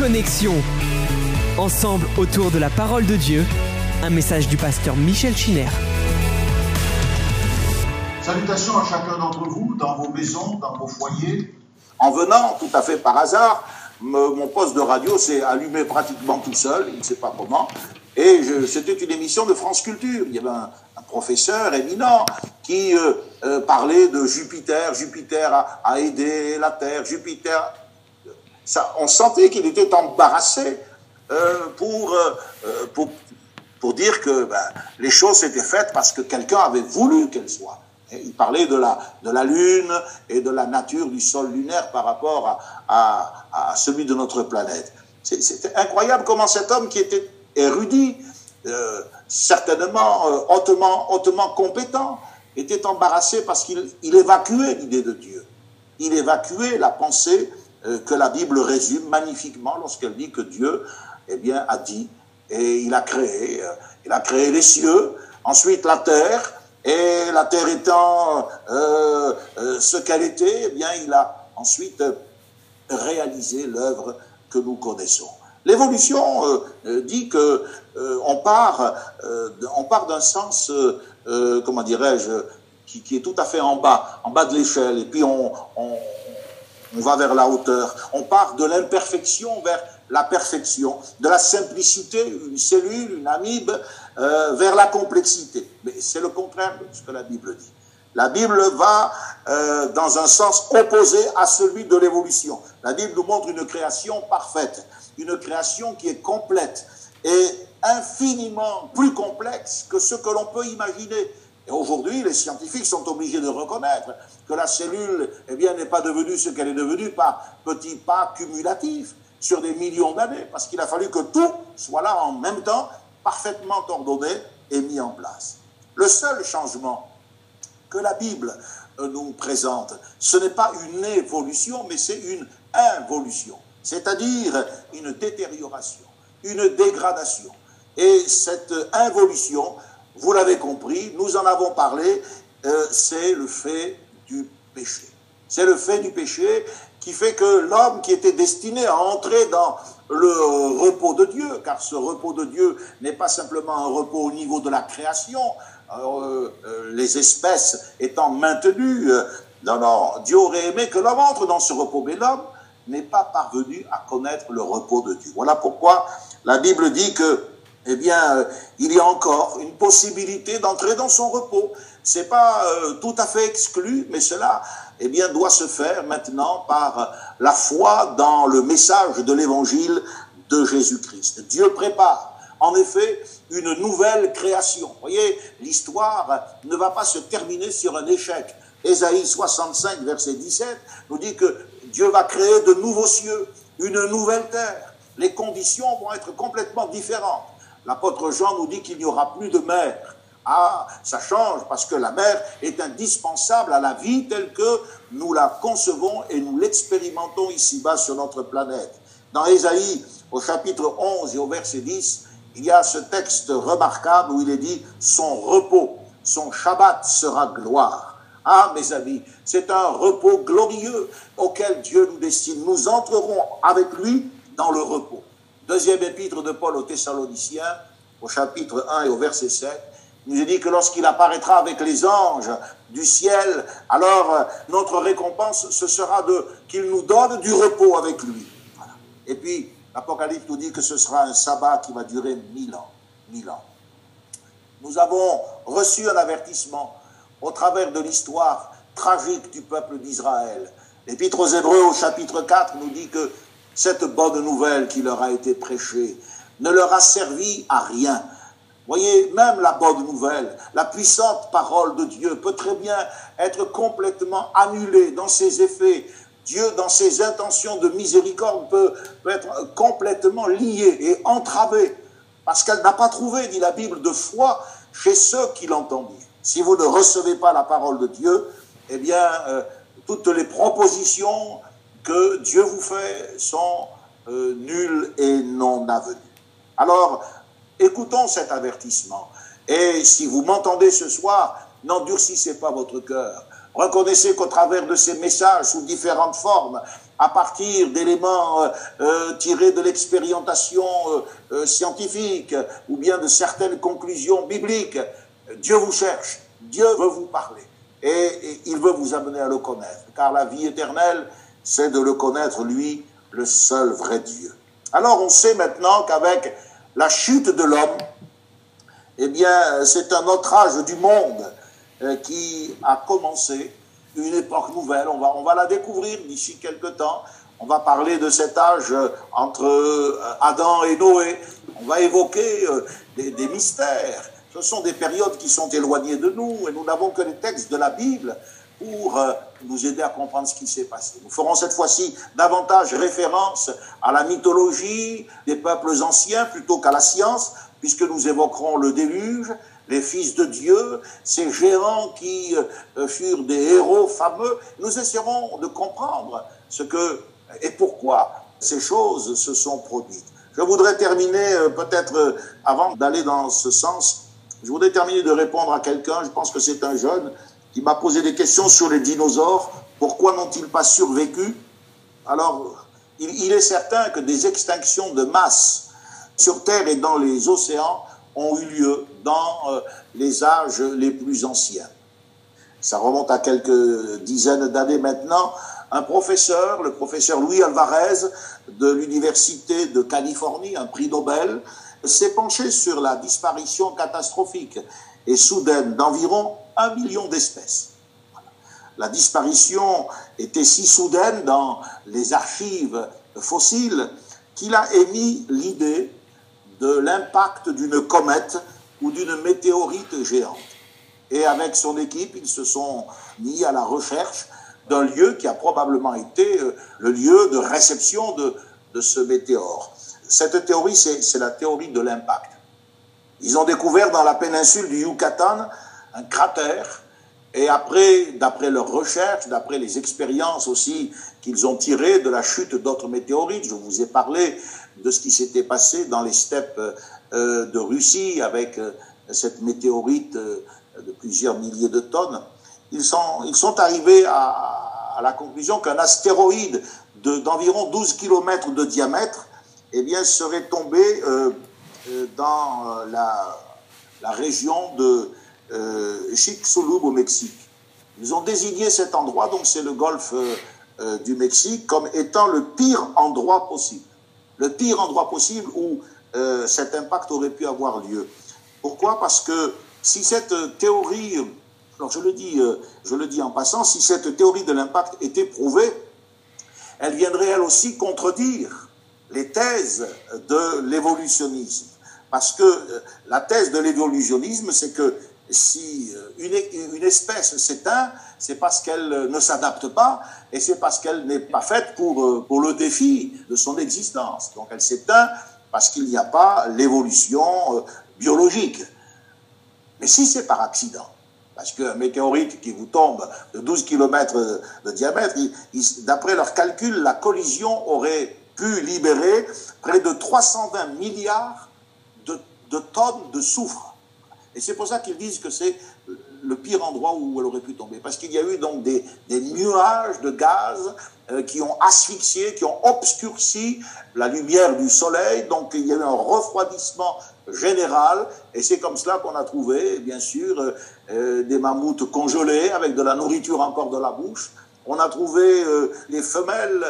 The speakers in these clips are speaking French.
Connexion. Ensemble autour de la parole de Dieu, un message du pasteur Michel Chiner. Salutations à chacun d'entre vous, dans vos maisons, dans vos foyers. En venant, tout à fait par hasard, mon poste de radio s'est allumé pratiquement tout seul, il ne sait pas comment. Et c'était une émission de France Culture. Il y avait un, professeur éminent qui euh, euh, parlait de Jupiter. Jupiter a, aidé la Terre. Jupiter. On sentait qu'il était embarrassé euh, pour, pour, pour, dire que ben, les choses s'étaient faites parce que quelqu'un avait voulu qu'elles soient. il parlait de la, de la Lune et de la nature du sol lunaire par rapport à, à, celui de notre planète. C'était incroyable comment cet homme qui était érudit, euh, certainement euh, hautement, hautement compétent, était embarrassé parce qu'il évacuait l'idée de Dieu. Il évacuait la pensée euh, que la Bible résume magnifiquement lorsqu'elle dit que Dieu eh bien, a dit et il a créé. il a créé les cieux, ensuite la terre, et la terre étant ce qu'elle était, eh bien, il a ensuite réalisé l'œuvre que nous connaissons. L'évolution euh, euh, dit que euh, on part, on part d'un sens, comment dirais-je, qui, est tout à fait en bas, en bas de l'échelle, et puis on, on, va vers la hauteur. On part de l'imperfection vers la perfection, de la simplicité, une cellule, une amibe, vers la complexité. Mais c'est le contraire de ce que la Bible dit. La Bible va euh, dans un sens opposé à celui de l'évolution. La Bible nous montre une création parfaite, une création qui est complète et infiniment plus complexe que ce que l'on peut imaginer. Et aujourd'hui, les scientifiques sont obligés de reconnaître que la cellule eh bien, n'est pas devenue ce qu'elle est devenue par petits pas cumulatifs sur des millions d'années, parce qu'il a fallu que tout soit là en même temps, parfaitement ordonné et mis en place. Le seul changement que la Bible euh, nous présente, ce n'est pas une évolution, mais c'est une involution, c'est-à-dire une détérioration, une dégradation. Et cette involution, vous l'avez compris, nous en avons parlé, euh, c'est le fait du péché. C'est le fait du péché qui fait que l'homme qui était destiné à entrer dans le repos de Dieu, car ce repos de Dieu n'est pas simplement un repos au niveau de la création, euh, euh, les espèces étant maintenues, euh, non, Dieu aurait aimé que l'homme entre dans ce repos, mais l'homme n'est pas parvenu à connaître le repos de Dieu. Voilà pourquoi la Bible dit que, eh bien, il y a encore une possibilité d'entrer dans son repos. C'est pas tout à fait exclu, mais cela, eh bien, doit se faire maintenant par la foi dans le message de l'évangile de Jésus-Christ. Dieu prépare en effet une nouvelle création. Vous voyez, l'histoire ne va pas se terminer sur un échec. Ésaïe 65, verset 17, nous dit que Dieu va créer de nouveaux cieux, une nouvelle terre. Les conditions vont être complètement différentes. L'apôtre Jean nous dit qu'il n'y aura plus de mer. Ah, ça change parce que la mer est indispensable à la vie telle que nous la concevons et nous l'expérimentons ici-bas sur notre planète. Dans Ésaïe, au chapitre 11 et au verset 10, il y a ce texte remarquable où il est dit son repos, son Shabbat sera gloire. Ah, mes amis, c'est un repos glorieux auquel Dieu nous destine. Nous entrerons avec lui dans le repos. Deuxième épître de Paul aux Thessaloniciens, au chapitre 1 et au verset 7, il nous dit que lorsqu'il apparaîtra avec les anges du ciel, alors euh, notre récompense, ce sera de qu'il nous donne du repos avec lui. Et puis, L'Apocalypse nous dit que ce sera un sabbat qui va durer mille ans. Mille ans. Nous avons reçu un avertissement au travers de l'histoire tragique du peuple d'Israël. L'Épître aux Hébreux au chapitre 4 nous dit que cette bonne nouvelle qui leur a été prêchée ne leur a servi à rien. Voyez, même la bonne nouvelle, la puissante parole de Dieu peut très bien être complètement annulée dans ses effets Dieu, dans ses intentions de miséricorde, peut, être complètement lié et entravé, parce qu'elle n'a pas trouvé, dit la Bible, de foi chez ceux qui l'entendent. Si vous ne recevez pas la parole de Dieu, eh bien, euh, toutes les propositions que Dieu vous fait sont euh, nulles et non avenues. Alors, écoutons cet avertissement. Et si vous m'entendez ce soir, n'endurcissez pas votre cœur. Reconnaissez qu'au travers de ces messages sous différentes formes, à partir d'éléments tirés de l'expérimentation scientifique ou bien de certaines conclusions bibliques. Dieu vous cherche, Dieu veut vous parler et, il veut vous amener à le connaître, car la vie éternelle, c'est de le connaître, lui, le seul vrai Dieu. Alors on sait maintenant qu'avec la chute de l'homme, eh bien, c'est un autre âge du monde euh, qui a commencé, une époque nouvelle. On va, on va la découvrir d'ici quelques temps. On va parler de cet âge euh, entre euh, Adam et Noé. On va évoquer des, des mystères ce sont des périodes qui sont éloignées de nous et nous n'avons que les textes de la Bible pour euh, nous aider à comprendre ce qui s'est passé. Nous ferons cette fois-ci davantage référence à la mythologie des peuples anciens plutôt qu'à la science, puisque nous évoquerons le déluge, les fils de Dieu, ces géants qui euh, furent des héros fameux. Nous essaierons de comprendre ce que et pourquoi ces choses se sont produites. Je voudrais terminer euh, peut-être avant d'aller dans ce sens je voudrais terminer de répondre à quelqu'un, je pense que c'est un jeune, qui m'a posé des questions sur les dinosaures. Pourquoi n'ont-ils pas survécu? Alors, il, est certain que des extinctions de masse sur Terre et dans les océans ont eu lieu dans euh, les âges les plus anciens. Ça remonte à quelques dizaines d'années maintenant. Un professeur, le professeur Louis Alvarez de l'Université de Californie, un prix Nobel, s'est penché sur la disparition catastrophique et soudaine d'environ un million d'espèces. La disparition était si soudaine dans les archives fossiles qu'il a émis l'idée de l'impact d'une comète ou d'une météorite géante. Et avec son équipe, ils se sont mis à la recherche d'un lieu qui a probablement été euh, le lieu de réception de, de ce météore. Cette théorie, c'est la théorie de l'impact. Ils ont découvert dans la péninsule du Yucatan un cratère, et après, d'après leurs recherches, d'après les expériences aussi qu'ils ont tirées de la chute d'autres météorites, je vous ai parlé de ce qui s'était passé dans les steppes euh, de Russie avec euh, cette météorite euh, de plusieurs milliers de tonnes, ils sont, ils sont arrivés à, la conclusion qu'un astéroïde d'environ 12 km de diamètre eh bien, serait tombé dans la, la, région de euh, au Mexique. Ils ont désigné cet endroit, donc c'est le golfe du Mexique, comme étant le pire endroit possible. Le pire endroit possible où cet impact aurait pu avoir lieu. Pourquoi? Parce que si cette théorie, alors je le dis, je le dis en passant, si cette théorie de l'impact était prouvée, elle viendrait elle aussi contredire les thèses de l'évolutionnisme. Parce que euh, la thèse de l'évolutionnisme, c'est que si euh, une, une espèce s'éteint, c'est parce qu'elle ne s'adapte pas et c'est parce qu'elle n'est pas faite pour, euh, pour le défi de son existence. Donc elle s'éteint parce qu'il n'y a pas l'évolution biologique. Mais si c'est par accident, parce qu'un météorite qui vous tombe de 12 km de diamètre, d'après leurs calculs, la collision aurait pu libérer près de 320 milliards de, tonnes de soufre. Et c'est pour ça qu'ils disent que c'est le pire endroit où elle aurait pu tomber. Parce qu'il y a eu donc des, nuages de gaz euh, qui ont asphyxié, qui ont obscurci la lumière du soleil. Donc il y a eu un refroidissement général. Et c'est comme cela qu'on a trouvé, bien sûr, euh, euh, des mammouths congelés avec de la nourriture encore de la bouche. On a trouvé les femelles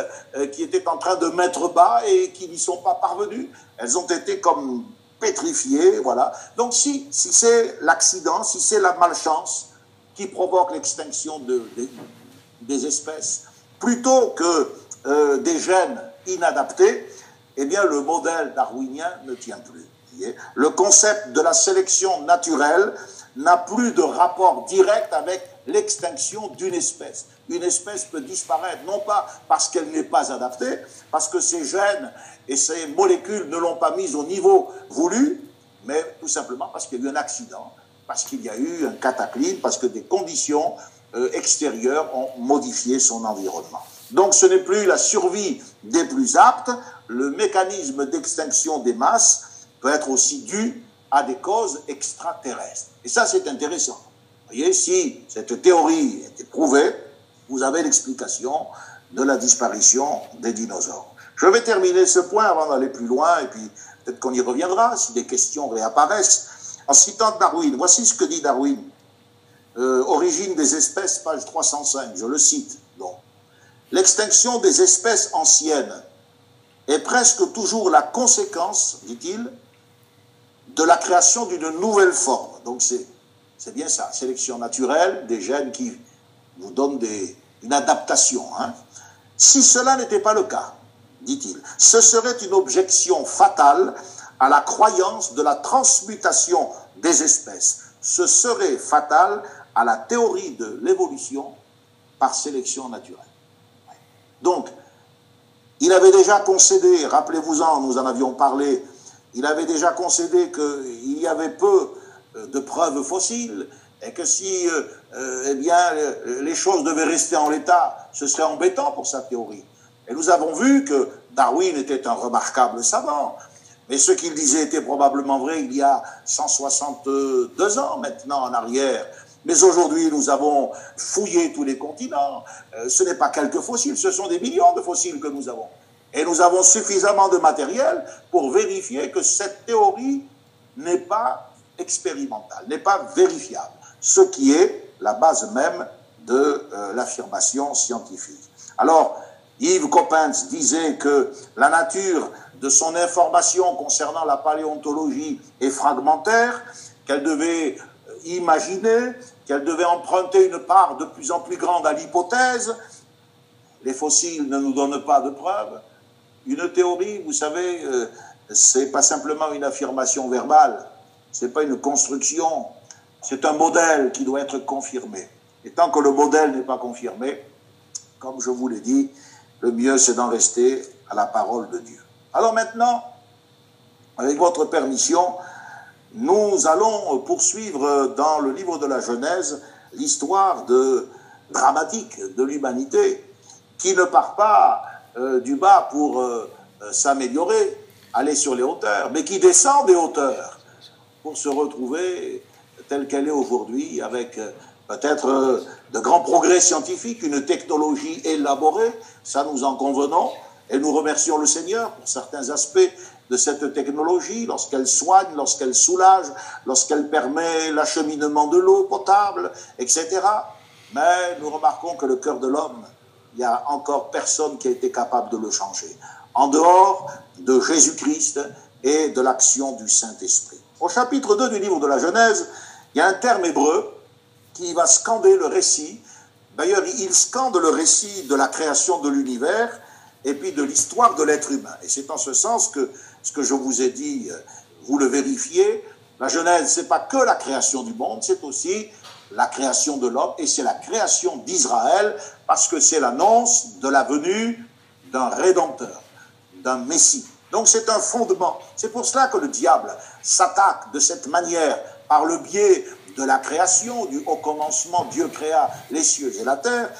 qui étaient en train de mettre bas et qui n'y sont pas parvenues. Elles ont été comme pétrifiées, voilà. Donc si, si c'est l'accident, si c'est la malchance qui provoque l'extinction de, des espèces, plutôt que euh, des gènes inadaptés, eh bien le modèle darwinien ne tient plus. Le concept de la sélection naturelle n'a plus de rapport direct avec l'extinction d'une espèce. Une espèce peut disparaître, non pas parce qu'elle n'est pas adaptée, parce que ses gènes et ses molécules ne l'ont pas mise au niveau voulu, mais tout simplement parce qu'il y a eu un accident, parce qu'il y a eu un cataclysme, parce que des conditions euh, extérieures ont modifié son environnement. Donc ce n'est plus la survie des plus aptes, le mécanisme d'extinction des masses peut être aussi dû à des causes extraterrestres. Et ça, c'est intéressant. Vous voyez, si cette théorie était prouvée, vous avez l'explication de la disparition des dinosaures. Je vais terminer ce point avant d'aller plus loin, et puis peut-être qu'on y reviendra si des questions réapparaissent, en citant Darwin. Voici ce que dit Darwin. Euh, origine des espèces, page 305, je le cite. Donc, l'extinction des espèces anciennes est presque toujours la conséquence, dit-il, de la création d'une nouvelle forme. Donc c'est, c'est bien ça, sélection naturelle, des gènes qui vous donnent des, une adaptation. Hein. Si cela n'était pas le cas, dit-il, ce serait une objection fatale à la croyance de la transmutation des espèces. Ce serait fatal à la théorie de l'évolution par sélection naturelle. Donc, il avait déjà concédé, rappelez-vous-en, nous en avions parlé, il avait déjà concédé qu'il y avait peu euh, de preuves fossiles et que si euh, euh, eh bien, les choses devaient rester en l'état, ce serait embêtant pour sa théorie. Et nous avons vu que Darwin était un remarquable savant, mais ce qu'il disait était probablement vrai il y a 162 ans maintenant en arrière. Mais aujourd'hui, nous avons fouillé tous les continents. ce n'est pas quelques fossiles, ce sont des millions de fossiles que nous avons. Et nous avons suffisamment de matériel pour vérifier que cette théorie n'est pas expérimentale, n'est pas vérifiable, ce qui est la base même de euh, l'affirmation scientifique. Alors, Yves Coppens disait que la nature de son information concernant la paléontologie est fragmentaire, qu'elle devait euh, imaginer, qu'elle devait emprunter une part de plus en plus grande à l'hypothèse. Les fossiles ne nous donnent pas de preuves. Une théorie, vous savez, euh, c'est pas simplement une affirmation verbale, c'est pas une construction, c'est un modèle qui doit être confirmé. Et tant que le modèle n'est pas confirmé, comme je vous l'ai dit, le mieux c'est d'en rester à la parole de Dieu. Alors maintenant, avec votre permission, nous allons poursuivre dans le livre de la Genèse l'histoire dramatique de l'humanité qui ne part pas euh, du bas pour euh, euh, s'améliorer, aller sur les hauteurs, mais qui descend des hauteurs pour se retrouver telle qu'elle est aujourd'hui, avec peut-être de grands progrès scientifiques, une technologie élaborée, ça nous en convenons, et nous remercions le Seigneur pour certains aspects de cette technologie, lorsqu'elle soigne, lorsqu'elle soulage, lorsqu'elle permet l'acheminement de l'eau potable, etc. Mais nous remarquons que le cœur de l'homme il n'y a encore personne qui a été capable de le changer, en dehors de Jésus-Christ et de l'action du Saint-Esprit. Au chapitre 2 du livre de la Genèse, il y a un terme hébreu qui va scander le récit. D'ailleurs, il scande le récit de la création de l'univers et puis de l'histoire de l'être humain. Et c'est en ce sens que ce que je vous ai dit, vous le vérifiez. La Genèse, n'est pas que la création du monde, c'est aussi la création de l'homme et c'est la création d'Israël parce que c'est l'annonce de la venue d'un rédempteur, d'un Messie. Donc c'est un fondement. C'est pour cela que le diable s'attaque de cette manière par le biais de la création, du haut commencement, Dieu créa les cieux et la terre.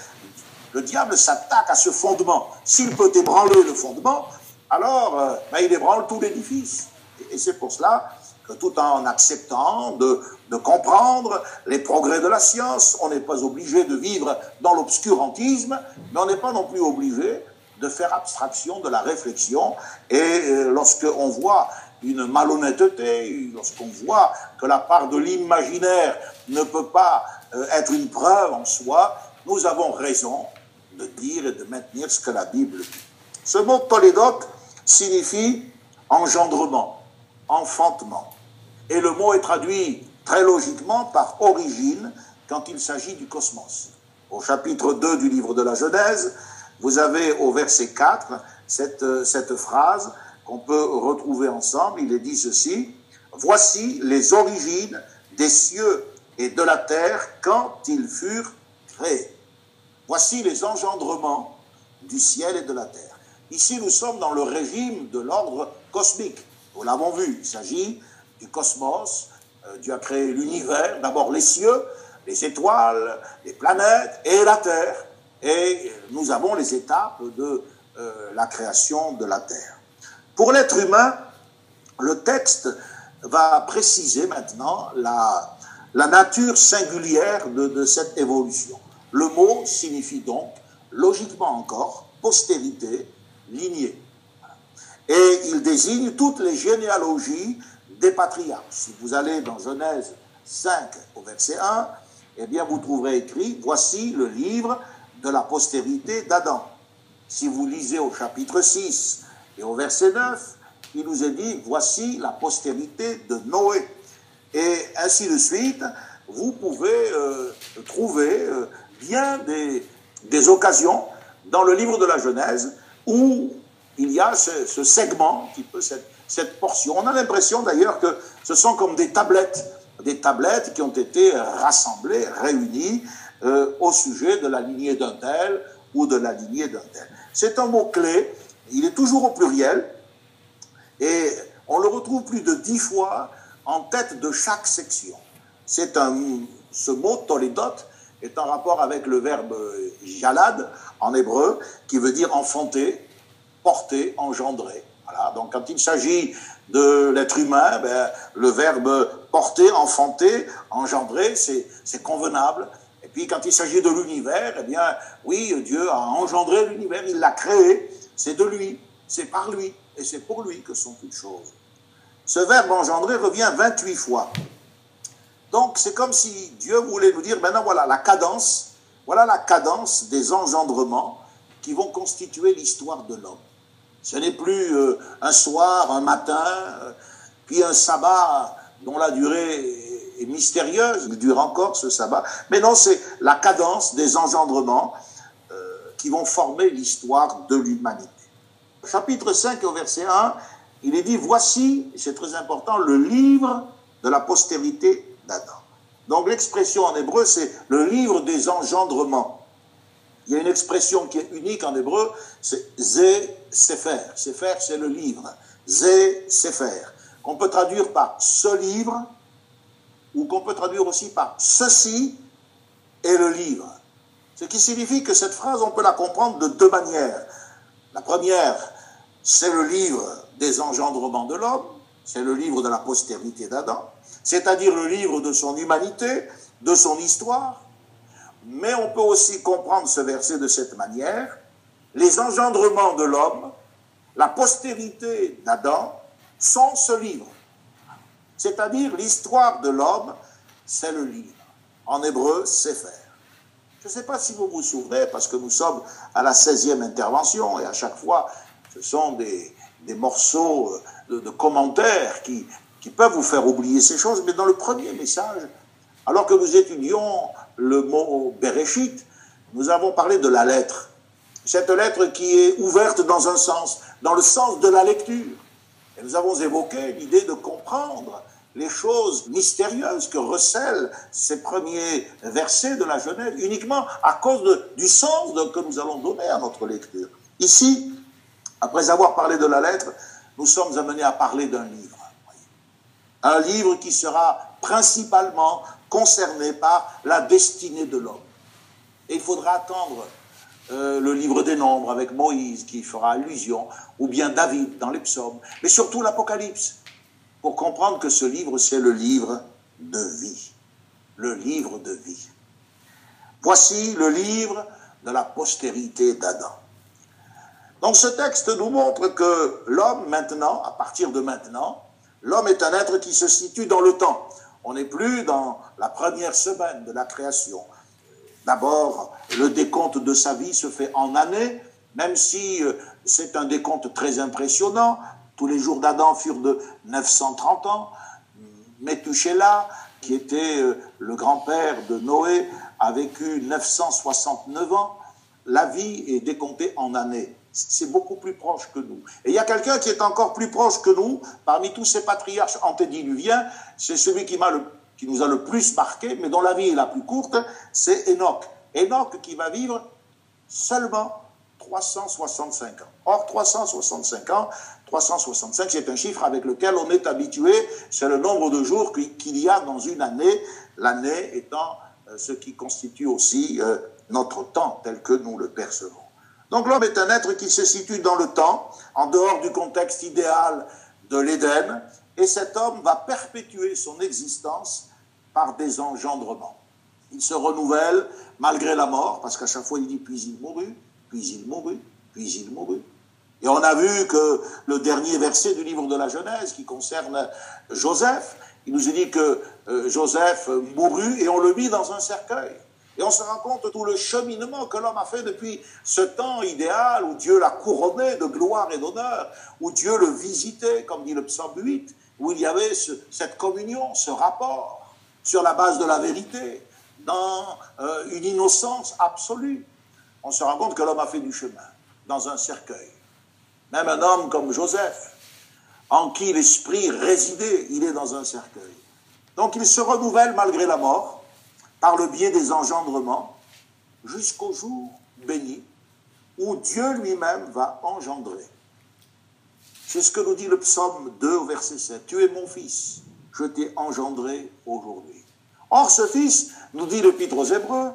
Le diable s'attaque à ce fondement. S'il peut ébranler le fondement, alors euh, ben, il ébranle tout l'édifice. Et c'est pour cela tout en acceptant de, comprendre les progrès de la science, on n'est pas obligé de vivre dans l'obscurantisme, mais on n'est pas non plus obligé de faire abstraction de la réflexion. Et euh, lorsqu'on voit une malhonnêteté, lorsqu'on voit que la part de l'imaginaire ne peut pas euh, être une preuve en soi, nous avons raison de dire et de maintenir ce que la Bible dit. Ce mot tolédote signifie engendrement, enfantement. Et le mot est traduit très logiquement par origine quand il s'agit du cosmos. Au chapitre 2 du livre de la Genèse, vous avez au verset 4 cette, cette phrase qu'on peut retrouver ensemble. Il est dit ceci, Voici les origines des cieux et de la terre quand ils furent créés. Voici les engendrements du ciel et de la terre. Ici, nous sommes dans le régime de l'ordre cosmique. Nous l'avons vu, il s'agit du cosmos. Euh, Dieu a créé l'univers, d'abord les cieux, les étoiles, les planètes et la Terre. Et nous avons les étapes de euh, la création de la Terre. Pour l'être humain, le texte va préciser maintenant la, nature singulière de, de, cette évolution. Le mot signifie donc logiquement encore, postérité, lignée. Et il désigne toutes les généalogies des patriarches. Si vous allez dans Genèse 5 au verset 1, eh bien vous trouverez écrit, voici le livre de la postérité d'Adam. Si vous lisez au chapitre 6 et au verset 9, il nous est dit, voici la postérité de Noé. Et ainsi de suite, vous pouvez euh, trouver euh, bien des, occasions dans le livre de la Genèse où il y a ce, segment, un petit peu cette, portion. On a l'impression d'ailleurs que ce sont comme des tablettes, des tablettes qui ont été rassemblées, réunies euh, au sujet de la lignée d'un tel ou de la lignée d'un tel. C'est un mot clé, il est toujours au pluriel, et on le retrouve plus de dix fois en tête de chaque section. C'est un, ce mot toledot est en rapport avec le verbe jalad en hébreu, qui veut dire enfanter, porter, engendrer. Voilà. Donc quand il s'agit de l'être humain, ben, le verbe porter, enfanter, engendrer, c'est convenable. Et puis quand il s'agit de l'univers, eh bien oui, Dieu a engendré l'univers, il l'a créé, c'est de lui, c'est par lui, et c'est pour lui que sont toutes choses. Ce verbe engendrer revient 28 fois. Donc c'est comme si Dieu voulait nous dire, maintenant voilà la cadence, voilà la cadence des engendrements qui vont constituer l'histoire de l'homme. Ce n'est plus euh, un soir, un matin, euh, puis un sabbat dont la durée est mystérieuse, dure encore ce sabbat, mais non, c'est la cadence des engendrements qui vont former l'histoire de l'humanité. Chapitre 5 au verset 1, il est dit, voici, c'est très important, le livre de la postérité d'Adam. Donc l'expression en hébreu, c'est le livre des engendrements. Il y a une expression qui est unique en hébreu, c'est Zé Sefer. Sefer, c'est le livre. Zé Sefer. Qu'on peut traduire par ce livre, ou qu'on peut traduire aussi par ceci est le livre. Ce qui signifie que cette phrase, on peut la comprendre de deux manières. La première, c'est le livre des engendrements de l'homme, c'est le livre de la postérité d'Adam, c'est-à-dire le livre de son humanité, de son histoire. Mais on peut aussi comprendre ce verset de cette manière, les engendrements de l'homme, la postérité d'Adam, sont ce livre. C'est-à-dire l'histoire de l'homme, c'est le livre. En hébreu, c'est faire. Je ne sais pas si vous vous souvenez, parce que nous sommes à la 16e intervention, et à chaque fois, ce sont des, des morceaux de, de commentaires qui, qui, peuvent vous faire oublier ces choses, mais dans le premier message, alors que nous étudions le mot Bereshit, nous avons parlé de la lettre. Cette lettre qui est ouverte dans un sens, dans le sens de la lecture. Et nous avons évoqué l'idée de comprendre les choses mystérieuses que recèlent ces premiers versets de la Genève, uniquement à cause du sens que nous allons donner à notre lecture. Ici, après avoir parlé de la lettre, nous sommes amenés à parler d'un livre. Un livre qui sera principalement concerné par la destinée de l'homme. Et il faudra attendre euh, le livre des nombres avec Moïse qui fera allusion, ou bien David dans les psaumes, mais surtout l'Apocalypse pour comprendre que ce livre, c'est le livre de vie. Le livre de vie. Voici le livre de la postérité d'Adam. Donc ce texte nous montre que l'homme maintenant, à partir de maintenant, l'homme est un être qui se situe dans le temps. On n'est plus dans la première semaine de la création. D'abord, le décompte de sa vie se fait en années, même si euh, c'est un décompte très impressionnant, tous les jours d'Adam furent de 930 ans. Methuselah, qui était euh, le grand-père de Noé, a vécu 969 ans. La vie est décomptée en années. C'est beaucoup plus proche que nous. Et il y a quelqu'un qui est encore plus proche que nous, parmi tous ces patriarches antédiluviens, c'est celui qui, qui nous a le plus marqué, mais dont la vie est la plus courte, c'est Enoch. Enoch qui va vivre seulement 365 ans. Or, 365 ans, 365, c'est un chiffre avec lequel on est habitué, c'est le nombre de jours qu'il y a dans une année, l'année étant euh, ce qui constitue aussi euh, notre temps tel que nous le percevons. Donc l'homme est un être qui se situe dans le temps, en dehors du contexte idéal de l'Éden, et cet homme va perpétuer son existence par des engendrements. Il se renouvelle malgré la mort, parce qu'à chaque fois il dit puis il mourut, puis il mourut, puis il mourut. Et on a vu que le dernier verset du livre de la Genèse, qui concerne Joseph, il nous est dit que euh, Joseph mourut et on le mit dans un cercueil. Et on se rend compte de tout le cheminement que l'homme a fait depuis ce temps idéal où Dieu l'a couronné de gloire et d'honneur, où Dieu le visitait, comme dit le psaume 8, où il y avait cette communion, ce rapport sur la base de la vérité, dans euh, une innocence absolue. On se rend compte que l'homme a fait du chemin dans un cercueil. Même un homme comme Joseph, en qui l'esprit résidait, il est dans un cercueil. Donc il se renouvelle malgré la mort, par le biais des engendrements, jusqu'au jour béni où Dieu lui-même va engendrer. C'est ce que nous dit le psaume 2 au verset 7. Tu es mon fils, je t'ai engendré aujourd'hui. Or, ce fils, nous dit l'Épître aux Hébreux,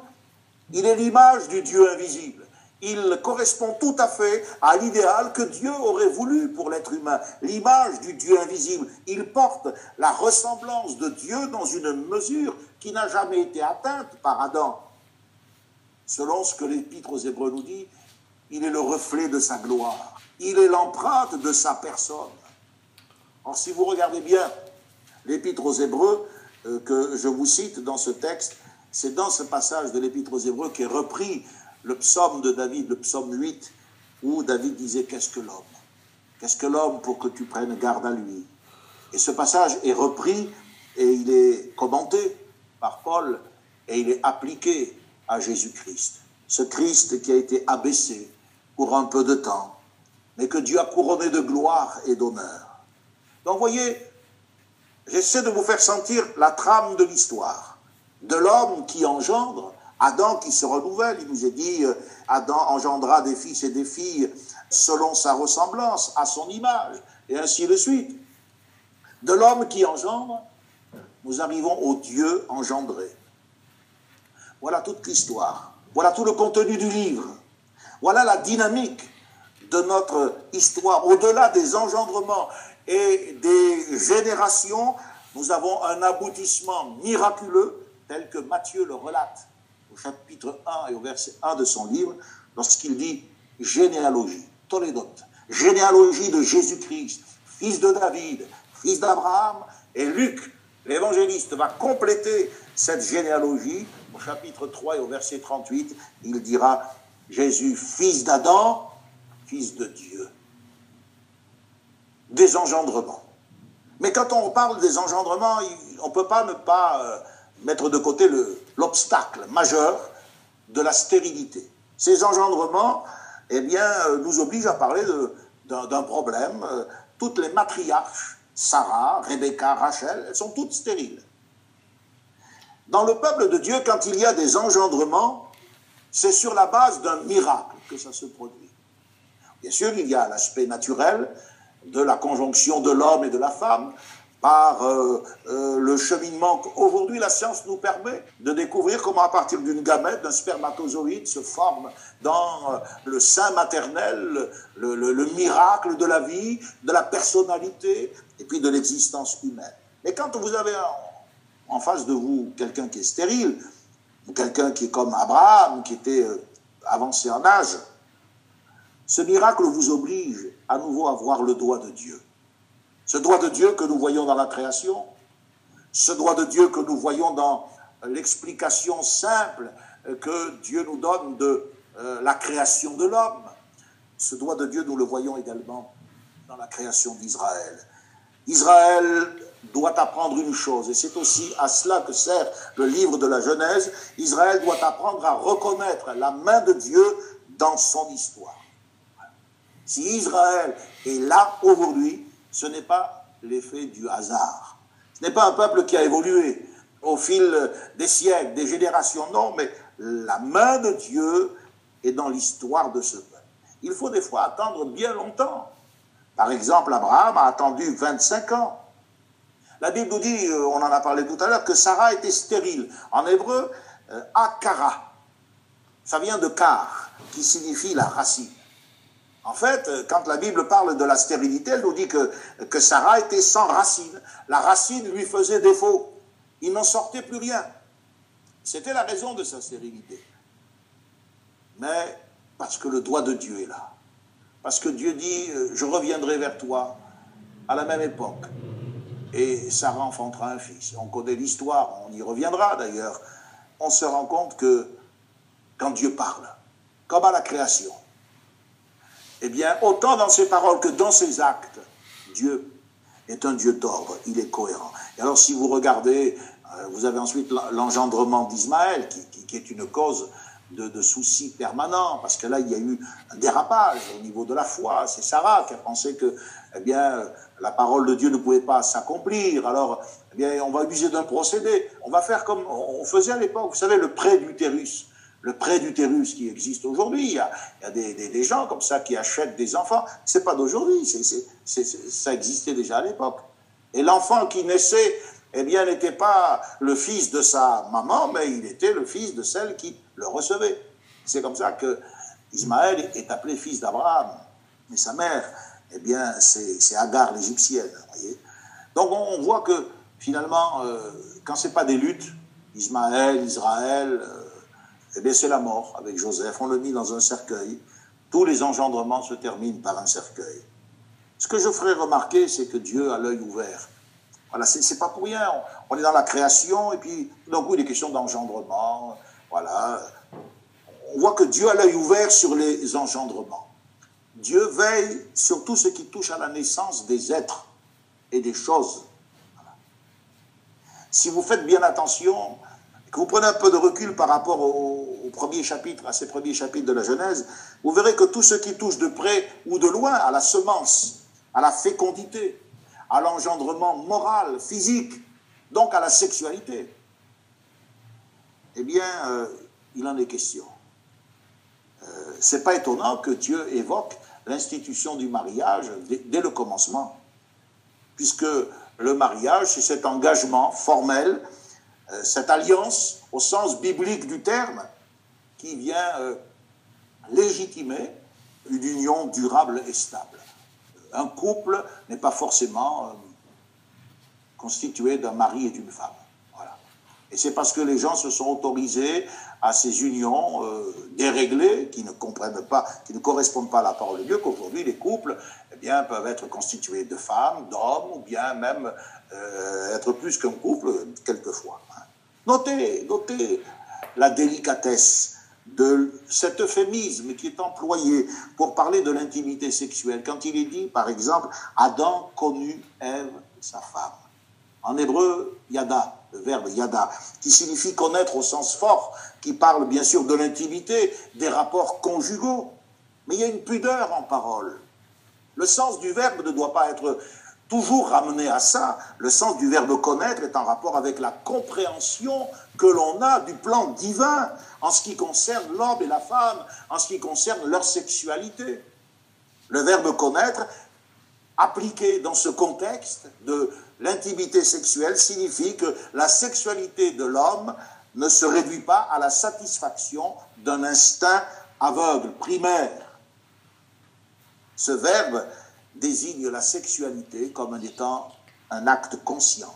il est l'image du Dieu invisible. Il correspond tout à fait à l'idéal que Dieu aurait voulu pour l'être humain, l'image du Dieu invisible. Il porte la ressemblance de Dieu dans une mesure qui n'a jamais été atteinte par Adam. Selon ce que l'Épître aux Hébreux nous dit, il est le reflet de sa gloire. Il est l'empreinte de sa personne. Or, si vous regardez bien l'Épître aux Hébreux euh, que je vous cite dans ce texte, c'est dans ce passage de l'Épître aux Hébreux qu'est repris le psaume de David, le psaume 8, où David disait Qu'est-ce que l'homme? Qu'est-ce que l'homme pour que tu prennes garde à lui? Et ce passage est repris et il est commenté par Paul et il est appliqué à Jésus-Christ. Ce Christ qui a été abaissé pour un peu de temps, mais que Dieu a couronné de gloire et d'honneur. Donc voyez, j'essaie de vous faire sentir la trame de l'histoire, de l'homme qui engendre Adam qui se renouvelle, il nous est dit, euh, Adam engendra des fils et des filles selon sa ressemblance, à son image, et ainsi de suite. De l'homme qui engendre, nous arrivons au Dieu engendré. Voilà toute l'histoire. Voilà tout le contenu du livre. Voilà la dynamique de notre histoire. Au-delà des engendrements et des générations, nous avons un aboutissement miraculeux tel que Matthieu le relate chapitre 1 et au verset 1 de son livre, lorsqu'il dit généalogie, Toledot, généalogie de Jésus-Christ, fils de David, fils d'Abraham, et Luc, l'évangéliste, va compléter cette généalogie. Au chapitre 3 et au verset 38, il dira Jésus, fils d'Adam, fils de Dieu. Des engendrements. Mais quand on parle des engendrements, on ne peut pas ne pas euh, mettre de côté l'obstacle majeur de la stérilité. Ces engendrements eh bien, euh, nous obligent à parler d'un problème. Euh, toutes les matriarches, Sarah, Rebecca, Rachel, elles sont toutes stériles. Dans le peuple de Dieu, quand il y a des engendrements, c'est sur la base d'un miracle que ça se produit. Bien sûr, il y a l'aspect naturel de la conjonction de l'homme et de la femme, par euh, euh, le cheminement qu'aujourd'hui la science nous permet de découvrir comment à partir d'une gamète, d'un spermatozoïde se forme dans euh, le sein maternel le, miracle de la vie, de la personnalité et puis de l'existence humaine. Mais quand vous avez en, face de vous quelqu'un qui est stérile, ou quelqu'un qui est comme Abraham, qui était avancé en âge, ce miracle vous oblige à nouveau à voir le doigt de Dieu. Ce droit de Dieu que nous voyons dans la création, ce droit de Dieu que nous voyons dans l'explication simple que Dieu nous donne de euh, la création de l'homme, ce droit de Dieu, nous le voyons également dans la création d'Israël. Israël doit apprendre une chose, et c'est aussi à cela que sert le livre de la Genèse. Israël doit apprendre à reconnaître la main de Dieu dans son histoire. Si Israël est là aujourd'hui, ce n'est pas l'effet du hasard. Ce n'est pas un peuple qui a évolué au fil des siècles, des générations, non, mais la main de Dieu est dans l'histoire de ce peuple. Il faut des fois attendre bien longtemps. Par exemple, Abraham a attendu 25 ans. La Bible nous dit, euh, on en a parlé tout à l'heure, que Sarah était stérile. En hébreu, euh, akara. Ça vient de kar, qui signifie la racine. En fait, euh, quand la Bible parle de la stérilité, elle nous dit que, que Sarah était sans racine. La racine lui faisait défaut. Il n'en sortait plus rien. C'était la raison de sa stérilité. Mais parce que le doigt de Dieu est là. Parce que Dieu dit, euh, je reviendrai vers toi à la même époque. Et Sarah enfantera un fils. On connaît l'histoire, on y reviendra d'ailleurs. On se rend compte que quand Dieu parle, comme à la création, eh bien, autant dans ses paroles que dans ses actes, Dieu est un Dieu d'ordre, il est cohérent. Et alors, si vous regardez, euh, vous avez ensuite l'engendrement d'Ismaël, qui, est une cause de, soucis permanents, parce que là, il y a eu un dérapage au niveau de la foi. C'est Sarah qui a pensé que, eh bien, la parole de Dieu ne pouvait pas s'accomplir. Alors, eh bien, on va user d'un procédé. On va faire comme on faisait à l'époque. Vous savez, le prêt d'utérus le prêt d'utérus qui existe aujourd'hui. Il y a, des, gens comme ça qui achètent des enfants. C'est pas d'aujourd'hui, ça existait déjà à l'époque. Et l'enfant qui naissait, eh bien, n'était pas le fils de sa maman, mais il était le fils de celle qui le recevait. C'est comme ça que Ismaël est appelé fils d'Abraham. Mais sa mère, eh bien, c'est Agar l'égyptienne. Donc on, voit que finalement, euh, quand c'est pas des luttes, Ismaël, Israël, euh, eh bien, c'est la mort avec Joseph. On le mit dans un cercueil. Tous les engendrements se terminent par un cercueil. Ce que je ferai remarquer, c'est que Dieu a l'œil ouvert. Voilà, c'est pas pour rien. On, est dans la création et puis d'un coup il est question d'engendrement. Voilà. On voit que Dieu a l'œil ouvert sur les engendrements. Dieu veille sur tout ce qui touche à la naissance des êtres et des choses. Si vous faites bien attention, que vous prenez un peu de recul par rapport au, premier chapitre, à ces premiers chapitres de la Genèse, vous verrez que tout ce qui touche de près ou de loin à la semence, à la fécondité, à l'engendrement moral, physique, donc à la sexualité, eh bien, euh, il en est question. Euh, C'est pas étonnant que Dieu évoque l'institution du mariage dès le commencement, puisque le mariage, c'est cet engagement formel cette alliance, au sens biblique du terme, qui vient euh, légitimer une union durable et stable. Un couple n'est pas forcément euh, constitué d'un mari et d'une femme. Voilà. Et c'est parce que les gens se sont autorisés à ces unions déréglées, qui ne comprennent pas, qui ne correspondent pas à la parole de Dieu, qu'aujourd'hui les couples eh peuvent être constitués de femmes, d'hommes, ou bien même être plus qu'un couple, quelquefois. Notez, notez la délicatesse de cet euphémisme qui est employé pour parler de l'intimité sexuelle. Quand il est dit, par exemple, Adam connut Ève, sa femme. En hébreu, yada, le verbe yada, qui signifie connaître au sens fort, qui parle bien sûr de l'intimité, des rapports conjugaux. Mais il y a une pudeur en parole. Le sens du verbe ne doit pas être toujours ramené à ça, le sens du verbe connaître est en rapport avec la compréhension que l'on a du plan divin en ce qui concerne l'homme et la femme, en ce qui concerne leur sexualité. Le verbe connaître, appliqué dans ce contexte de l'intimité sexuelle, signifie que la sexualité de l'homme ne se réduit pas à la satisfaction d'un instinct aveugle, primaire. Ce verbe désigne la sexualité comme étant un acte conscient,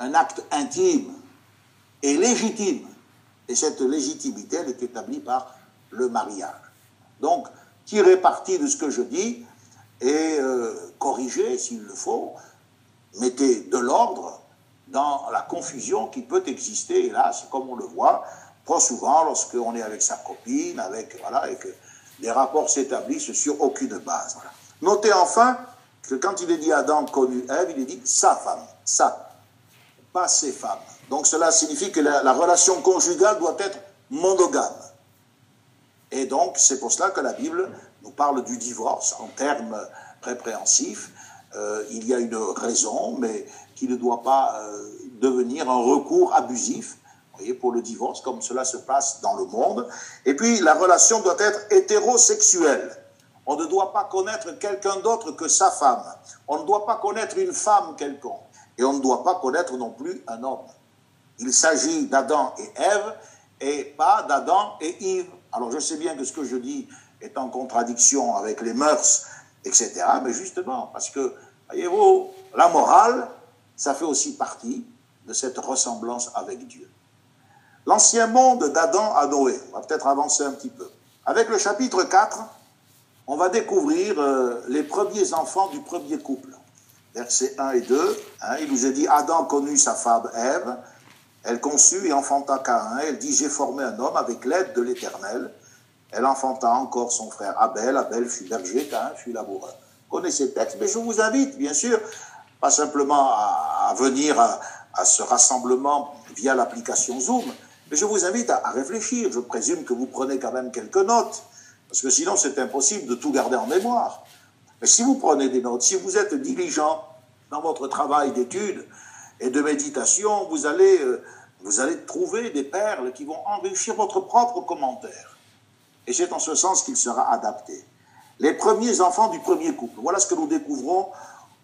un acte intime et légitime. Et cette légitimité, elle est établie par le mariage. Donc, tirer parti de ce que je dis et euh, corriger s'il le faut, mettez de l'ordre dans la confusion qui peut exister, hélas, comme on le voit trop souvent lorsqu'on est avec sa copine, avec, voilà, et que les rapports s'établissent sur aucune base. Notez enfin que quand il est dit Adam connu Ève, il est dit sa femme, sa, pas ses femmes. Donc cela signifie que la, relation conjugale doit être monogame. Et donc c'est pour cela que la Bible nous parle du divorce en termes répréhensifs. Euh, il y a une raison, mais qui ne doit pas euh, devenir un recours abusif pour le divorce, comme cela se passe dans le monde. Et puis la relation doit être hétérosexuelle. On ne doit pas connaître quelqu'un d'autre que sa femme. On ne doit pas connaître une femme quelconque. Et on ne doit pas connaître non plus un homme. Il s'agit d'Adam et Ève et pas d'Adam et Yves. Alors je sais bien que ce que je dis est en contradiction avec les mœurs, etc. Mais justement, parce que, voyez-vous, la morale, ça fait aussi partie de cette ressemblance avec Dieu. L'ancien monde d'Adam à Noé. On va peut-être avancer un petit peu. Avec le chapitre 4, on va découvrir euh, les premiers enfants du premier couple. Versets 1 et 2, hein, il nous est dit Adam connut sa femme Ève, elle conçut et enfanta Caïn. Elle dit J'ai formé un homme avec l'aide de l'Éternel. Elle enfanta encore son frère Abel. Abel fut berger, Caïn fut laboureur. Connaissez le texte, mais je vous invite, bien sûr, pas simplement à, venir à, ce rassemblement via l'application Zoom, je vous invite à, réfléchir. Je présume que vous prenez quand même quelques notes, parce que sinon c'est impossible de tout garder en mémoire. Mais si vous prenez des notes, si vous êtes diligent dans votre travail d'étude et de méditation, vous allez, euh, vous allez trouver des perles qui vont enrichir votre propre commentaire. Et c'est en ce sens qu'il sera adapté. Les premiers enfants du premier couple. Voilà ce que nous découvrons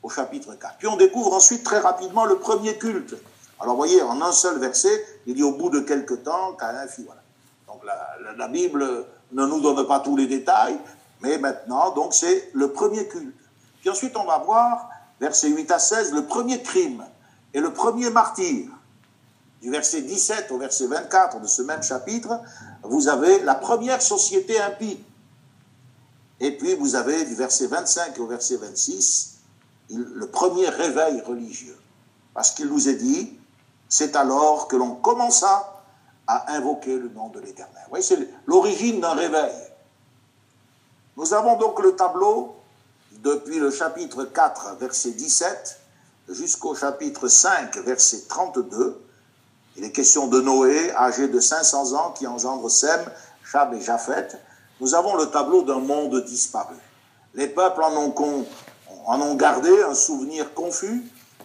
au chapitre 4. Puis on découvre ensuite très rapidement le premier culte. Alors voyez, en un seul verset, il dit au bout de quelque temps, Caïn fit. Voilà. Donc la, la, Bible ne nous donne pas tous les détails, mais maintenant, donc c'est le premier culte. Puis ensuite, on va voir, versets 8 à 16, le premier crime et le premier martyr. Du verset 17 au verset 24 de ce même chapitre, vous avez la première société impie. Et puis vous avez du verset 25 au verset 26 le premier réveil religieux. Parce qu'il nous est dit, c'est alors que l'on commença à invoquer le nom de l'Éternel. Oui, c'est l'origine d'un réveil. Nous avons donc le tableau depuis le chapitre 4, verset 17, jusqu'au chapitre 5, verset 32. Il est question de Noé, âgé de 500 ans, qui engendre Sem, Chab et Japhet. Nous avons le tableau d'un monde disparu. Les peuples en ont gardé un souvenir confus,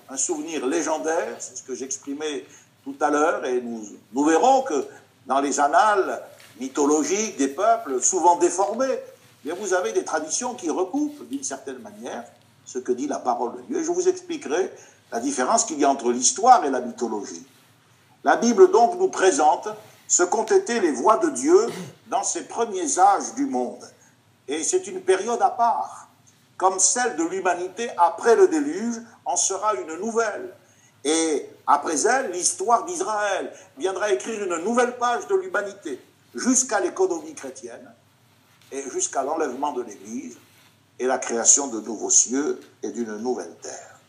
un souvenir légendaire, c'est ce que j'exprimais tout à l'heure, et nous, nous verrons que dans les annales mythologiques des peuples, souvent déformés, mais vous avez des traditions qui recoupent d'une certaine manière ce que dit la parole de Dieu. Et je vous expliquerai la différence qu'il y a entre l'histoire et la mythologie. La Bible donc nous présente ce qu'ont été les voies de Dieu dans ces premiers âges du monde. Et c'est une période à part. Comme celle de l'humanité après le déluge en sera une nouvelle. Et après elle, l'histoire d'Israël viendra écrire une nouvelle page de l'humanité jusqu'à l'économie chrétienne et jusqu'à l'enlèvement de l'Église et la création de nouveaux cieux et d'une nouvelle terre.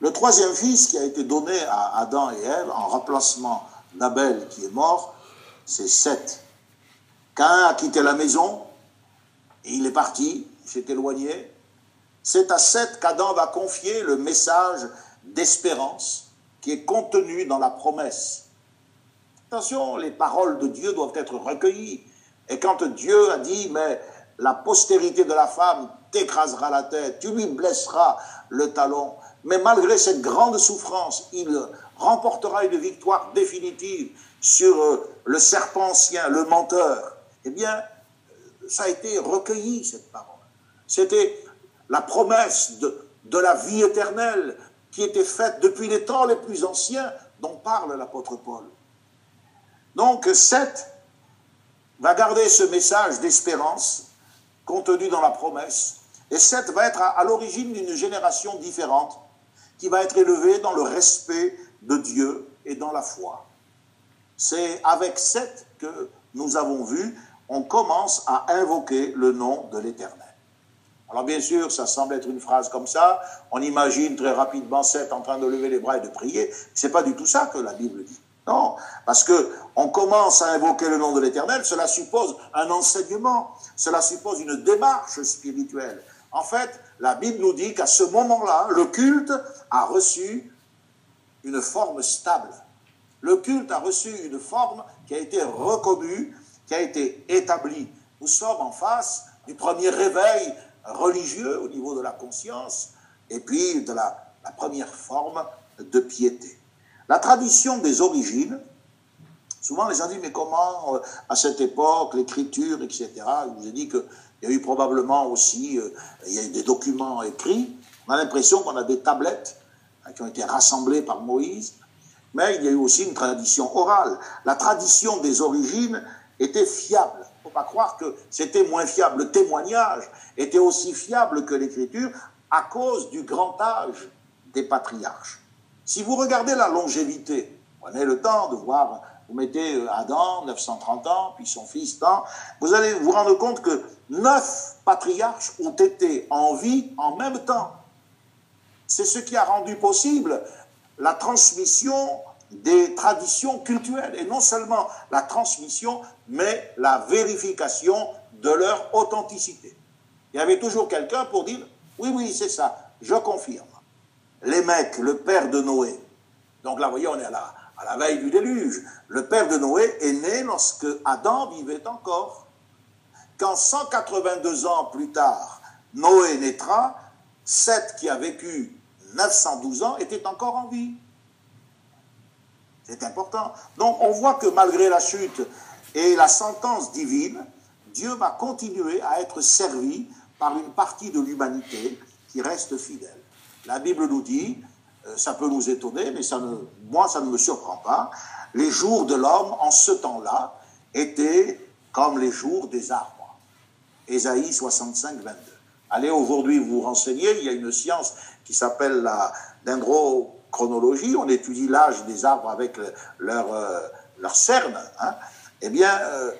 Le troisième fils qui a été donné à Adam et Ève en remplacement d'Abel qui est mort, c'est Seth. Cain a quitté la maison et il est parti, s'est éloigné. C'est à Seth qu'Adam va confier le message d'espérance qui est contenu dans la promesse. Attention, les paroles de Dieu doivent être recueillies. Et quand Dieu a dit, mais la postérité de la femme t'écrasera la tête, tu lui blesseras le talon, mais malgré cette grande souffrance, il remportera une victoire définitive sur euh, le serpent ancien, le menteur, eh bien, ça a été recueilli, cette parole. C'était la promesse de, la vie éternelle qui était faite depuis les temps les plus anciens dont parle l'apôtre Paul. Donc, Seth va garder ce message d'espérance contenu dans la promesse, et Seth va être à, l'origine d'une génération différente qui va être élevée dans le respect de Dieu et dans la foi. C'est avec Seth que nous avons vu, on commence à invoquer le nom de l'Éternel. Alors bien sûr, ça semble être une phrase comme ça, on imagine très rapidement Seth en train de lever les bras et de prier, c'est pas du tout ça que la Bible dit. Non, parce que on commence à invoquer le nom de l'Éternel, cela suppose un enseignement, cela suppose une démarche spirituelle. En fait, la Bible nous dit qu'à ce moment-là, le culte a reçu une forme stable. Le culte a reçu une forme qui a été reconnue, qui a été établie. Nous sommes en face du premier réveil religieux au niveau de la conscience et puis de la, première forme de piété. La tradition des origines, souvent les gens disent, mais comment, euh, à cette époque, l'écriture, etc. Je vous ai dit qu'il y a eu probablement aussi, euh, il y a eu des documents écrits. On a l'impression qu'on a des tablettes hein, qui ont été rassemblées par Moïse, mais il y a eu aussi une tradition orale. La tradition des origines était fiable. Faut pas croire que c'était moins fiable. Le témoignage était aussi fiable que l'écriture à cause du grand âge des patriarches. Si vous regardez la longévité, prenez le temps de voir Vous mettez euh, Adam, 930 ans, puis son fils, tant. Vous allez vous rendre compte que neuf patriarches ont été en vie en même temps. C'est ce qui a rendu possible la transmission des traditions culturelles, et non seulement la transmission, mais la vérification de leur authenticité. Il y avait toujours quelqu'un pour dire, oui, oui, c'est ça, je confirme. Les mecs, le père de Noé, donc là, vous voyez, on est à la, à la veille du déluge. Le père de Noé est né lorsque Adam vivait encore. Quand 182 ans plus tard, Noé naîtra, Seth, qui a vécu 912 ans, était encore en vie. C'est important. Donc on voit que malgré la chute et la sentence divine, Dieu va continuer à être servi par une partie de l'humanité qui reste fidèle. La Bible nous dit, euh, ça peut nous étonner, mais ça ne, moi ça ne me surprend pas, les jours de l'homme en ce temps-là étaient comme les jours des arbres. Ésaïe 65, 22. Allez aujourd'hui vous renseigner, il y a une science qui s'appelle la dendrochronologie, on étudie l'âge des arbres avec leur, euh, leur cerne. Hein. Eh bien, euh,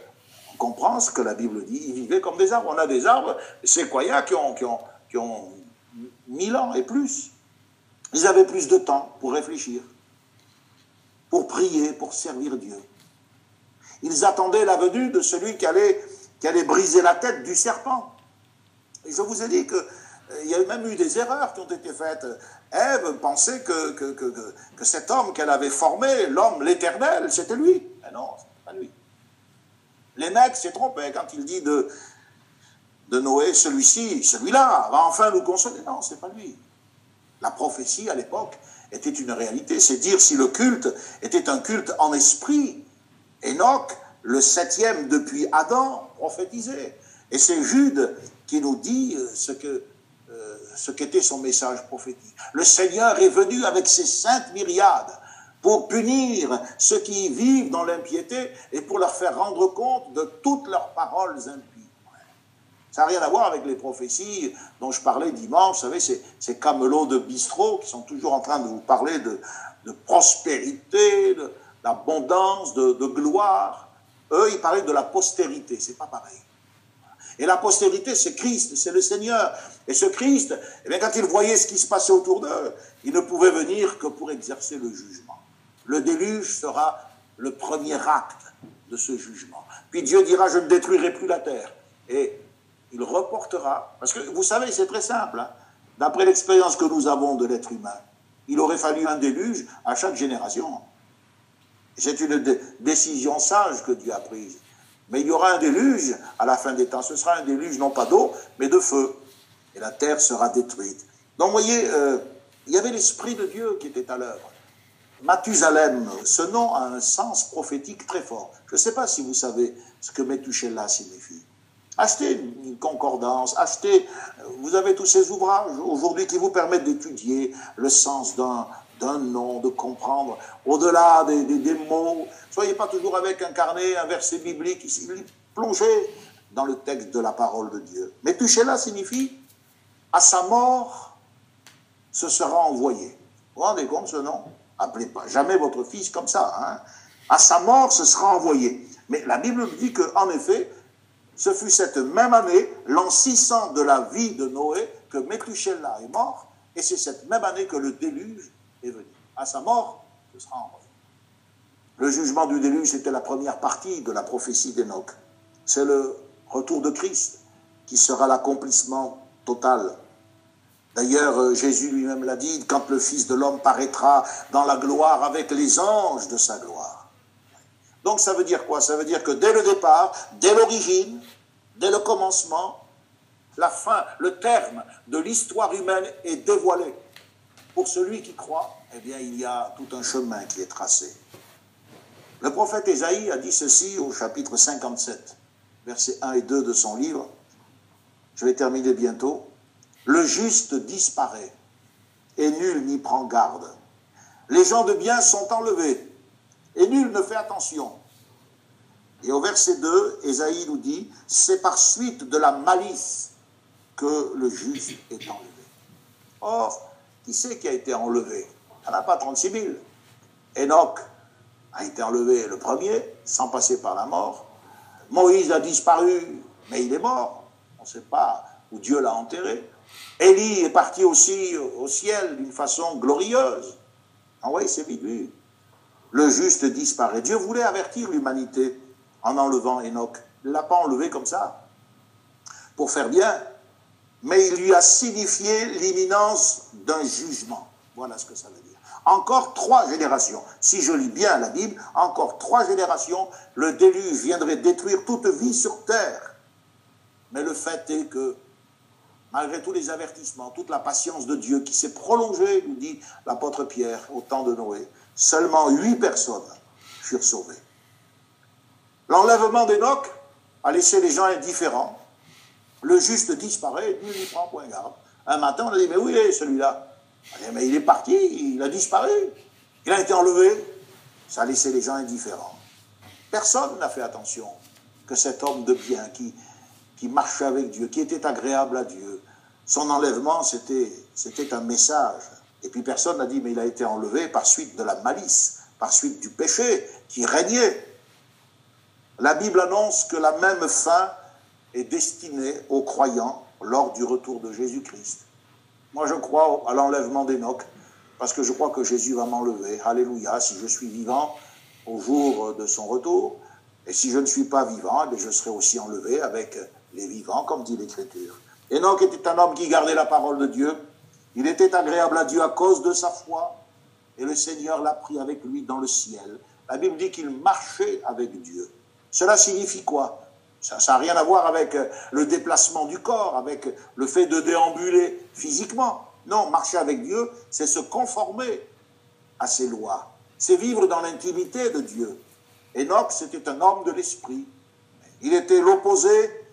on comprend ce que la Bible dit, ils vivaient comme des arbres. On a des arbres séquoias qui ont, qui ont, qui ont 1000 ans et plus. Ils avaient plus de temps pour réfléchir, pour prier, pour servir Dieu. Ils attendaient la venue de celui qui allait, qui allait briser la tête du serpent. Et je vous ai dit qu'il euh, y a même eu des erreurs qui ont été faites. Ève pensait que, que, que, cet homme qu'elle avait formé, l'homme, l'éternel, c'était lui. Mais non, c'est pas lui. Mecs s'est trompé quand il dit de, de Noé, celui-ci, celui-là, va enfin nous consoler. Non, c'est pas lui. La prophétie à l'époque était une réalité. C'est dire si le culte était un culte en esprit. Enoch, le septième depuis Adam, prophétisait. Et c'est Jude qui nous dit euh, ce que ce qu'était son message prophétique. Le Seigneur est venu avec ses saintes myriades pour punir ceux qui vivent dans l'impiété et pour leur faire rendre compte de toutes leurs paroles impies. Ça n'a rien à voir avec les prophéties dont je parlais dimanche. Vous savez, ces, ces camelots de bistrot qui sont toujours en train de vous parler de, prospérité, d'abondance, de, de, gloire. Eux, ils parlaient de la postérité. C'est pas pareil. Et la postérité, c'est Christ, c'est le Seigneur. Et ce Christ, eh quand ils voyaient ce qui se passait autour d'eux, ils ne pouvaient venir que pour exercer le jugement. Le déluge sera le premier acte de ce jugement. Puis Dieu dira, je ne détruirai plus la terre. Et il reportera. Parce que vous savez, c'est très simple. Hein. D'après l'expérience que nous avons de l'être humain, il aurait fallu un déluge à chaque génération. C'est une décision sage que Dieu a prise. Mais il y aura un déluge à la fin des temps. Ce sera un déluge non pas d'eau, mais de feu. Et la terre sera détruite. Donc vous voyez, euh, il y avait l'Esprit de Dieu qui était à l'œuvre. Mathusalem, ce nom a un sens prophétique très fort. Je ne sais pas si vous savez ce que Methuselah signifie. Achetez une concordance, achetez, vous avez tous ces ouvrages aujourd'hui qui vous permettent d'étudier le sens d'un, d'un nom, de comprendre au-delà des, des, mots. Soyez pas toujours avec un carnet, un verset biblique, plongez dans le texte de la parole de Dieu. Mais signifie à sa mort, ce sera envoyé. Vous vous rendez compte ce nom? Appelez pas jamais votre fils comme ça. Hein à sa mort, ce sera envoyé. Mais la Bible dit qu'en effet, ce fut cette même année, l'an 600 de la vie de Noé, que Methuselah est mort, et c'est cette même année que le déluge est. À sa mort, ce sera envoyé. Le jugement du déluge, c'était la première partie de la prophétie d'Enoch. C'est le retour de Christ qui sera l'accomplissement total. D'ailleurs, euh, Jésus lui-même l'a dit, quand le Fils de l'homme paraîtra dans la gloire avec les anges de sa gloire. Donc ça veut dire quoi? Ça veut dire que dès le départ, dès l'origine, dès le commencement, la fin, le terme de l'histoire humaine est dévoilé. Pour celui qui croit, eh bien, il y a tout un chemin qui est tracé. Le prophète Ésaïe a dit ceci au chapitre 57, versets 1 et 2 de son livre. Je vais terminer bientôt. Le juste disparaît et nul n'y prend garde. Les gens de bien sont enlevés et nul ne fait attention. Et au verset 2, Ésaïe nous dit, c'est par suite de la malice que le juste est enlevé. Or, qui c'est qui a été enlevé? Il n'y en a pas 36 000. Enoch, a été enlevé le premier, sans passer par la mort. Moïse a disparu, mais il est mort. On ne sait pas où Dieu l'a enterré. Élie est parti aussi au ciel d'une façon glorieuse. Ah oui, c'est vite. Le juste disparaît. Dieu voulait avertir l'humanité en enlevant Enoch. Il ne l'a pas enlevé comme ça, pour faire bien, mais il lui a signifié l'imminence d'un jugement. Voilà ce que ça veut dire. Encore trois générations. Si je lis bien la Bible, encore trois générations, le déluge viendrait détruire toute vie sur terre. Mais le fait est que, malgré tous les avertissements, toute la patience de Dieu qui s'est prolongée, nous dit l'apôtre Pierre au temps de Noé, seulement huit personnes furent sauvées. L'enlèvement d'Enoch a laissé les gens indifférents. Le juste disparaît, lui, n'y prend point garde. Un matin, on a dit, mais où il est celui-là? Mais il est parti, il a disparu. Il a été enlevé. Ça a laissé les gens indifférents. Personne n'a fait attention que cet homme de bien qui, qui marchait avec Dieu, qui était agréable à Dieu, son enlèvement, c'était un message. Et puis personne n'a dit, mais il a été enlevé par suite de la malice, par suite du péché qui régnait. La Bible annonce que la même fin est destinée aux croyants lors du retour de Jésus-Christ. Moi, je crois à l'enlèvement d'Enoch, parce que je crois que Jésus va m'enlever. Alléluia, si je suis vivant au jour de son retour, et si je ne suis pas vivant, eh je serai aussi enlevé avec les vivants, comme dit l'Écriture. Enoch était un homme qui gardait la parole de Dieu. Il était agréable à Dieu à cause de sa foi, et le Seigneur l'a pris avec lui dans le ciel. La Bible dit qu'il marchait avec Dieu. Cela signifie quoi? Ça n'a rien à voir avec euh, le déplacement du corps, avec le fait de déambuler physiquement. Non, marcher avec Dieu, c'est se conformer à ses lois. C'est vivre dans l'intimité de Dieu. Enoch, c'était un homme de l'esprit. Il était l'opposé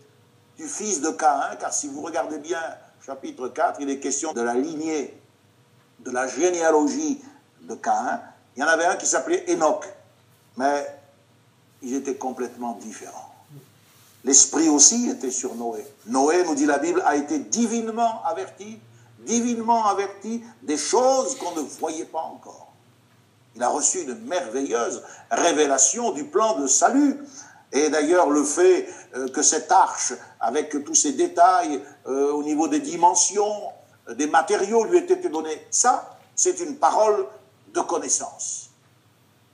du fils de Caïn, car si vous regardez bien chapitre 4, il est question de la lignée, de la généalogie de Caïn. Il y en avait un qui s'appelait Enoch, mais ils étaient complètement différents. L'esprit aussi était sur Noé. Noé, nous dit la Bible, a été divinement averti, divinement averti des choses qu'on ne voyait pas encore. Il a reçu une merveilleuse révélation du plan de salut. Et d'ailleurs, le fait euh, que cette arche, avec tous ces détails euh, au niveau des dimensions, euh, des matériaux, lui ait été donné, ça, c'est une parole de connaissance.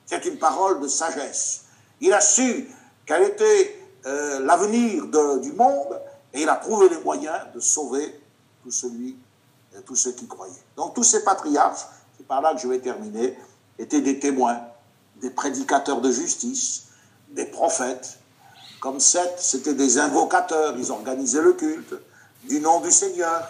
C'est une parole de sagesse. Il a su quel était euh, l'avenir du monde et il a trouvé les moyens de sauver tout celui, euh, tous ceux qui croyaient. Donc tous ces patriarches, c'est par là que je vais terminer, étaient des témoins, des prédicateurs de justice, des prophètes. Comme sept, c'était des invocateurs, ils organisaient le culte du nom du Seigneur.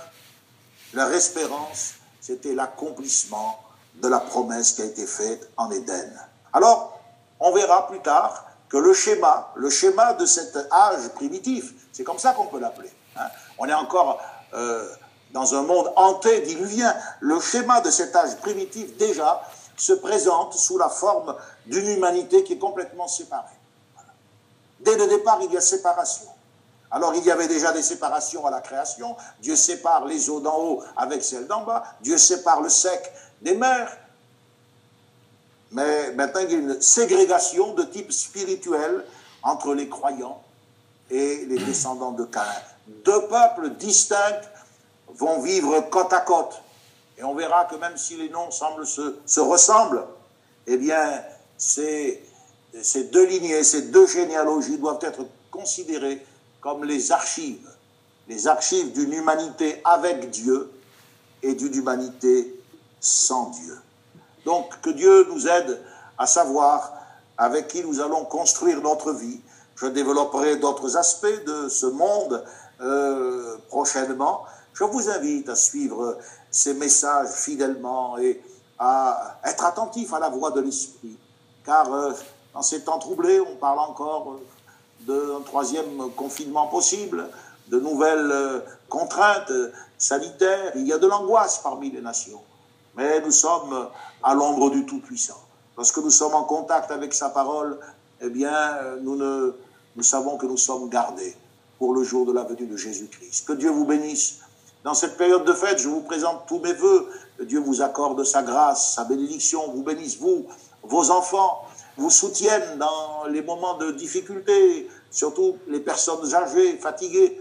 Leur espérance, c'était l'accomplissement de la promesse qui a été faite en Éden. Alors, on verra plus tard le schéma, le schéma de cet âge primitif, c'est comme ça qu'on peut l'appeler. Hein. On est encore euh, dans un monde antédiluvien. Le schéma de cet âge primitif, déjà, se présente sous la forme d'une humanité qui est complètement séparée. Dès le départ, il y a séparation. Alors il y avait déjà des séparations à la création. Dieu sépare les eaux d'en haut avec celles d'en bas. Dieu sépare le sec des mers. Mais maintenant, il y a une ségrégation de type spirituel entre les croyants et les descendants de Caïn. Deux peuples distincts vont vivre côte à côte. Et on verra que même si les noms semblent se, se ressemblent, eh bien, ces deux lignées, ces deux généalogies doivent être considérées comme les archives, les archives d'une humanité avec Dieu et d'une humanité sans Dieu. Donc que Dieu nous aide à savoir avec qui nous allons construire notre vie. Je développerai d'autres aspects de ce monde euh, prochainement. Je vous invite à suivre ces messages fidèlement et à être attentif à la voix de l'Esprit. Car euh, dans ces temps troublés, on parle encore d'un troisième confinement possible, de nouvelles euh, contraintes sanitaires. Il y a de l'angoisse parmi les nations. Mais nous sommes à l'ombre du Tout-Puissant. Lorsque nous sommes en contact avec sa parole, eh bien, nous, ne, nous savons que nous sommes gardés pour le jour de la venue de Jésus-Christ. Que Dieu vous bénisse. Dans cette période de fête, je vous présente tous mes voeux. Que Dieu vous accorde sa grâce, sa bénédiction, vous bénisse, vous, vos enfants, vous soutiennent dans les moments de difficulté, surtout les personnes âgées, fatiguées.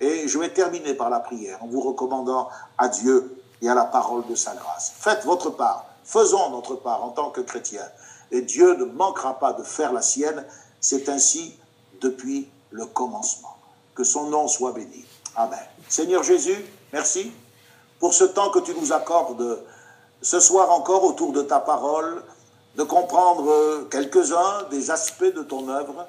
Et je vais terminer par la prière en vous recommandant à Dieu et à la parole de sa grâce. Faites votre part, faisons notre part en tant que chrétiens. Et Dieu ne manquera pas de faire la sienne. C'est ainsi depuis le commencement. Que son nom soit béni. Amen. Seigneur Jésus, merci pour ce temps que tu nous accordes ce soir encore autour de ta parole, de comprendre quelques-uns des aspects de ton œuvre.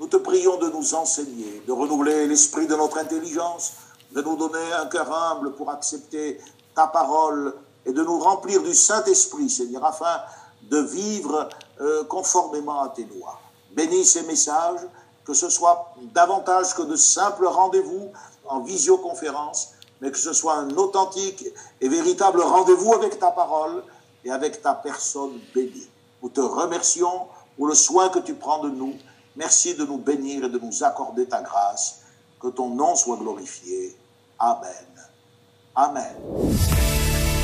Nous te prions de nous enseigner, de renouveler l'esprit de notre intelligence, de nous donner un cœur humble pour accepter ta parole et de nous remplir du Saint-Esprit, Seigneur, afin de vivre euh, conformément à tes lois. Bénis ces messages, que ce soit davantage que de simples rendez-vous en visioconférence, mais que ce soit un authentique et véritable rendez-vous avec ta parole et avec ta personne bénie. Nous te remercions pour le soin que tu prends de nous. Merci de nous bénir et de nous accorder ta grâce. Que ton nom soit glorifié. Amen. Amen.